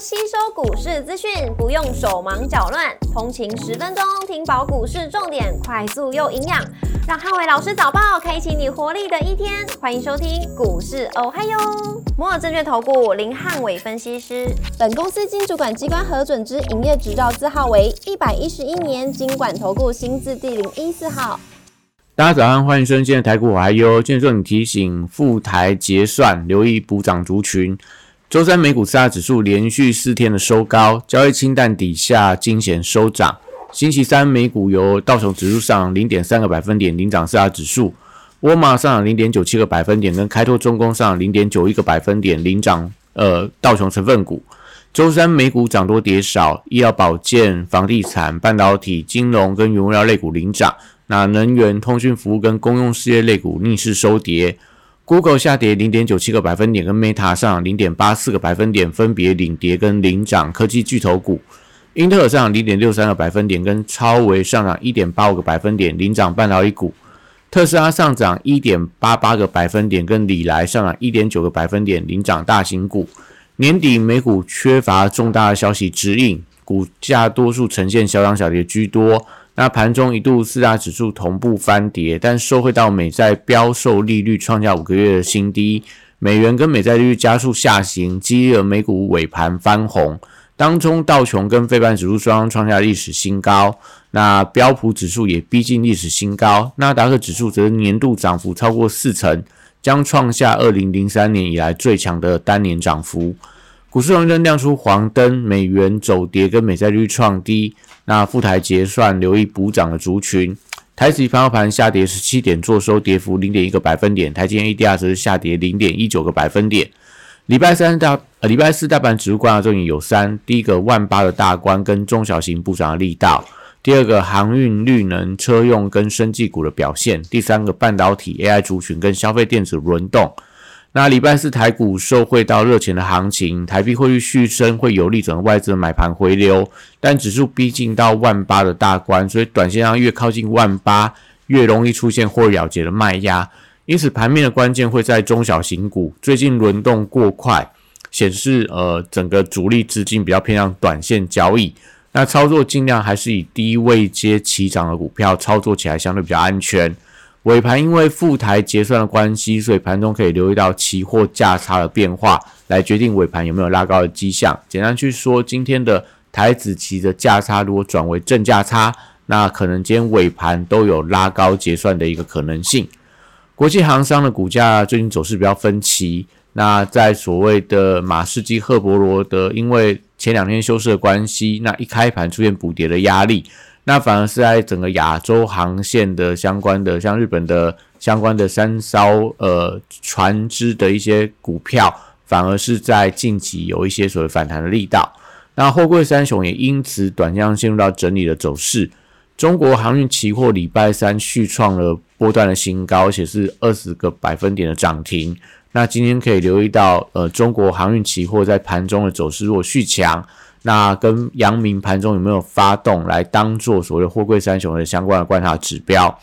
吸收股市资讯，不用手忙脚乱，通勤十分钟听饱股市重点，快速又营养，让汉伟老师早报开启你活力的一天。欢迎收听股市哦嗨哟，摩尔证券投顾林汉伟分析师，本公司经主管机关核准之营业执照字号为一百一十一年经管投顾新字第零一四号。大家早上，欢迎收听今天的台股我嗨哟。今天重点提醒：赴台结算，留意补涨族群。周三美股四大指数连续四天的收高，交易清淡底下惊险收涨。星期三美股由道琼指数上零点三个百分点领涨四大指数，沃尔玛上涨零点九七个百分点，跟开拓重工上零点九一个百分点领涨呃道琼成分股。周三美股涨多跌少，医疗保健、房地产、半导体、金融跟原物料类股领涨，那能源、通讯服务跟公用事业类股逆势收跌。Google 下跌零点九七个百分点，跟 Meta 上零点八四个百分点，分别领跌跟领涨科技巨头股。英特尔上零点六三个百分点，跟超微上涨一点八五个百分点，领涨半导体股。特斯拉上涨一点八八个百分点，跟里来上涨一点九个百分点，领涨大型股。年底美股缺乏重大的消息指引，股价多数呈现小涨小跌居多。那盘中一度四大指数同步翻跌，但收回到美债标售利率创下五个月的新低，美元跟美债利率加速下行，激励了美股尾盘翻红。当中道琼跟费半指数双双创下历史新高，那标普指数也逼近历史新高，纳达克指数则年度涨幅超过四成，将创下二零零三年以来最强的单年涨幅。股市红灯亮出黄灯，美元走跌跟美债率创低。那赴台结算，留意补涨的族群。台指盘后盘下跌十七点，做收跌幅零点一个百分点。台积电 ADR 则是下跌零点一九个百分点。礼拜三大呃礼拜四大盘指数观察重点有三：第一个万八的大关跟中小型补涨的力道；第二个航运、绿能、车用跟生技股的表现；第三个半导体、AI 族群跟消费电子轮动。那礼拜四台股受惠到热钱的行情，台币汇率续升，会有利整个外资的买盘回流。但指数逼近到万八的大关，所以短线上越靠近万八，越容易出现或了结的卖压。因此，盘面的关键会在中小型股，最近轮动过快，显示呃整个主力资金比较偏向短线交易。那操作尽量还是以低位接起涨的股票操作起来相对比较安全。尾盘因为副台结算的关系，所以盘中可以留意到期货价差的变化，来决定尾盘有没有拉高的迹象。简单去说，今天的台子期的价差如果转为正价差，那可能今天尾盘都有拉高结算的一个可能性。国际航商的股价最近走势比较分歧，那在所谓的马士基、赫伯罗德，因为前两天休市的关系，那一开盘出现补跌的压力。那反而是在整个亚洲航线的相关的，像日本的相关的三艘呃船只的一些股票，反而是在近期有一些所谓反弹的力道。那货柜三雄也因此短向陷入到整理的走势。中国航运期货礼拜三续创了波段的新高，而且是二十个百分点的涨停。那今天可以留意到，呃，中国航运期货在盘中的走势如果续强。那跟阳明盘中有没有发动来当做所谓的货柜三雄的相关的观察指标？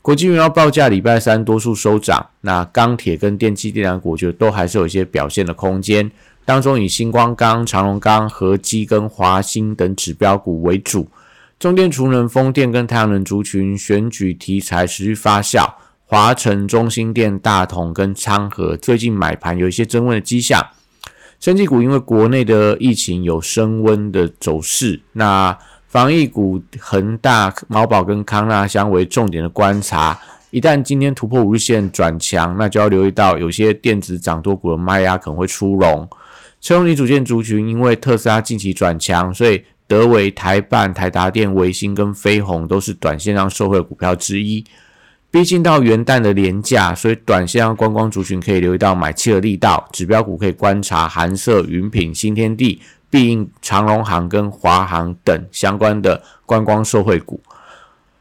国际原油报价礼拜三多数收涨，那钢铁跟电气电缆股，我觉得都还是有一些表现的空间。当中以星光钢、长隆钢、合基跟华兴等指标股为主。中电、储能、风电跟太阳能族群选举题材持续发酵，华晨、中心电、大同跟昌河最近买盘有一些增温的迹象。生技股因为国内的疫情有升温的走势，那防疫股恒大、毛宝跟康纳香为重点的观察。一旦今天突破五日线转强，那就要留意到有些电子涨多股的卖压可能会出笼。车用组件族群因为特斯拉近期转强，所以德维、台办、台达电、维新跟飞鸿都是短线上受惠股票之一。毕竟到元旦的廉价，所以短线观光族群可以留意到买气的力道。指标股可以观察韩社、云品、新天地、必应、长荣航跟华航等相关的观光受惠股。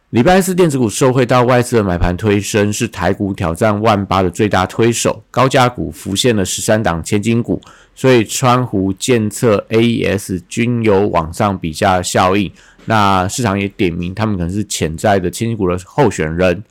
礼拜四电子股受惠到外资的买盘推升，是台股挑战万八的最大推手。高价股浮现了十三档千金股，所以川湖、建策、AES 均有往上比价效应。那市场也点名，他们可能是潜在的千金股的候选人。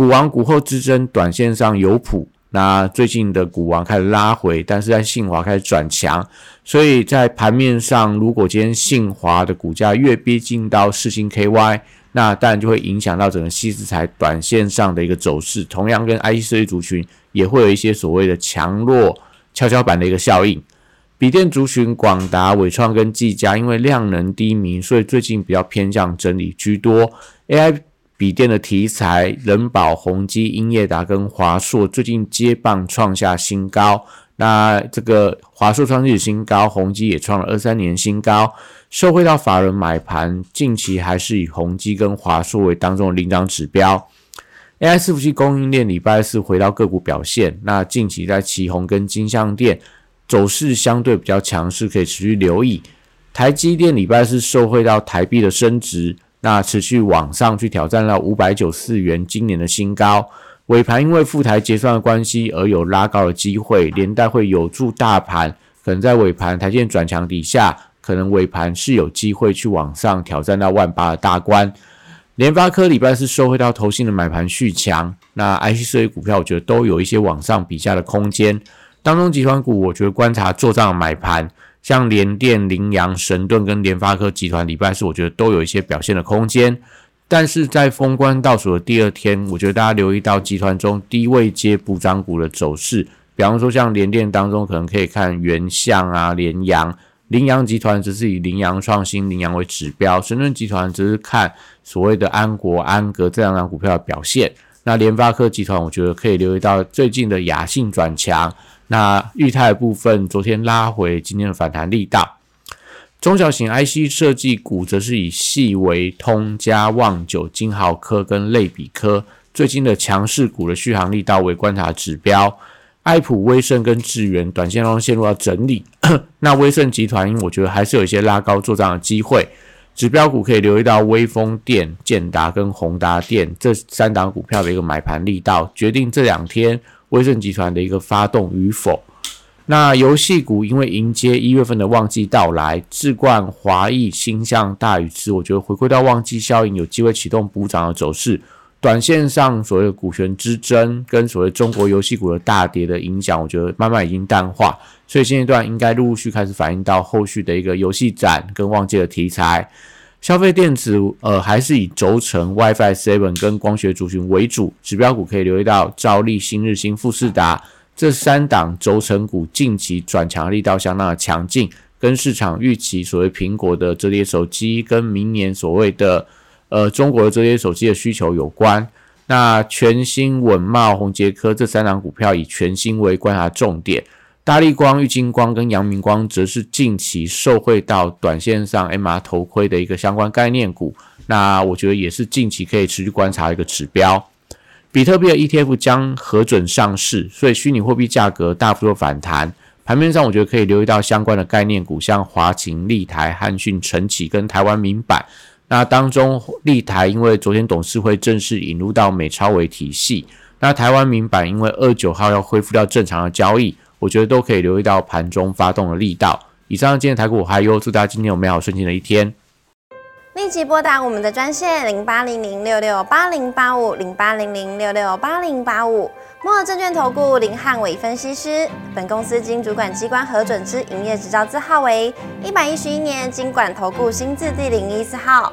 股王股后之争，短线上有谱，那最近的股王开始拉回，但是在信华开始转强，所以在盘面上，如果今天信华的股价越逼近到四星 KY，那当然就会影响到整个西资材短线上的一个走势。同样跟 IC 设计族群也会有一些所谓的强弱跷跷板的一个效应。笔电族群广达、伟创跟技嘉，因为量能低迷，所以最近比较偏向整理居多。AI 笔电的题材，人保、宏基、英业达跟华硕最近接棒创下新高。那这个华硕创历史新高，宏基也创了二三年新高。受惠到法人买盘，近期还是以宏基跟华硕为当中的领涨指标。AI 伺服器供应链礼拜四回到个股表现，那近期在旗宏跟金相店。走势相对比较强势，可以持续留意。台积电礼拜四受惠到台币的升值，那持续往上去挑战了五百九四元今年的新高。尾盘因为副台结算的关系而有拉高的机会，连带会有助大盘可能在尾盘台积电转强底下，可能尾盘是有机会去往上挑战到万八的大关。联发科礼拜四收回到投信的买盘续强，那 IC 设计股票我觉得都有一些往上比价的空间。当中集团股，我觉得观察做账买盘，像联电、羚羊、神盾跟联发科集团，礼拜四我觉得都有一些表现的空间。但是在封关倒数的第二天，我觉得大家留意到集团中低位接补涨股的走势，比方说像联电当中，可能可以看原相啊、联阳、羚羊集团，只是以羚羊创新、羚羊为指标；神盾集团只是看所谓的安国、安格这两张股票的表现。那联发科集团，我觉得可以留意到最近的雅信转强。那裕泰部分昨天拉回，今天的反弹力道。中小型 IC 设计股则是以细维、通加、旺九、金豪科跟类比科最近的强势股的续航力道为观察指标。爱普、威盛跟智源短线中陷入到整理。那威盛集团，我觉得还是有一些拉高做账的机会。指标股可以留意到威风电、建达跟宏达电这三档股票的一个买盘力道，决定这两天。威盛集团的一个发动与否，那游戏股因为迎接一月份的旺季到来，智冠、华谊、星象、大宇之，我觉得回归到旺季效应，有机会启动补涨的走势。短线上所谓的股权之争跟所谓中国游戏股的大跌的影响，我觉得慢慢已经淡化，所以现阶段应该陆陆续开始反映到后续的一个游戏展跟旺季的题材。消费电子，呃，还是以轴承、WiFi Seven 跟光学族群为主，指标股可以留意到兆利、新日新、富士达这三档轴承股近期转强力道相当的强劲，跟市场预期所谓苹果的折叠手机跟明年所谓的呃中国的折叠手机的需求有关。那全新、稳茂、宏杰科这三档股票以全新为观察重点。大力光、玉金光跟阳明光则是近期受惠到短线上 MR 头盔的一个相关概念股，那我觉得也是近期可以持续观察一个指标。比特币的 ETF 将核准上市，所以虚拟货币价格大幅度反弹。盘面上我觉得可以留意到相关的概念股，像华勤、立台、汉讯、晨起跟台湾民版。那当中立台因为昨天董事会正式引入到美超为体系，那台湾民版因为二九号要恢复到正常的交易。我觉得都可以留意到盘中发动的力道。以上今天台股还有，祝大家今天有美好顺心的一天。立即拨打我们的专线零八零零六六八零八五零八零零六六八零八五。摩尔证券投顾林汉伟分析师，本公司经主管机关核准之营业执照字号为一百一十一年经管投顾新字第零一四号。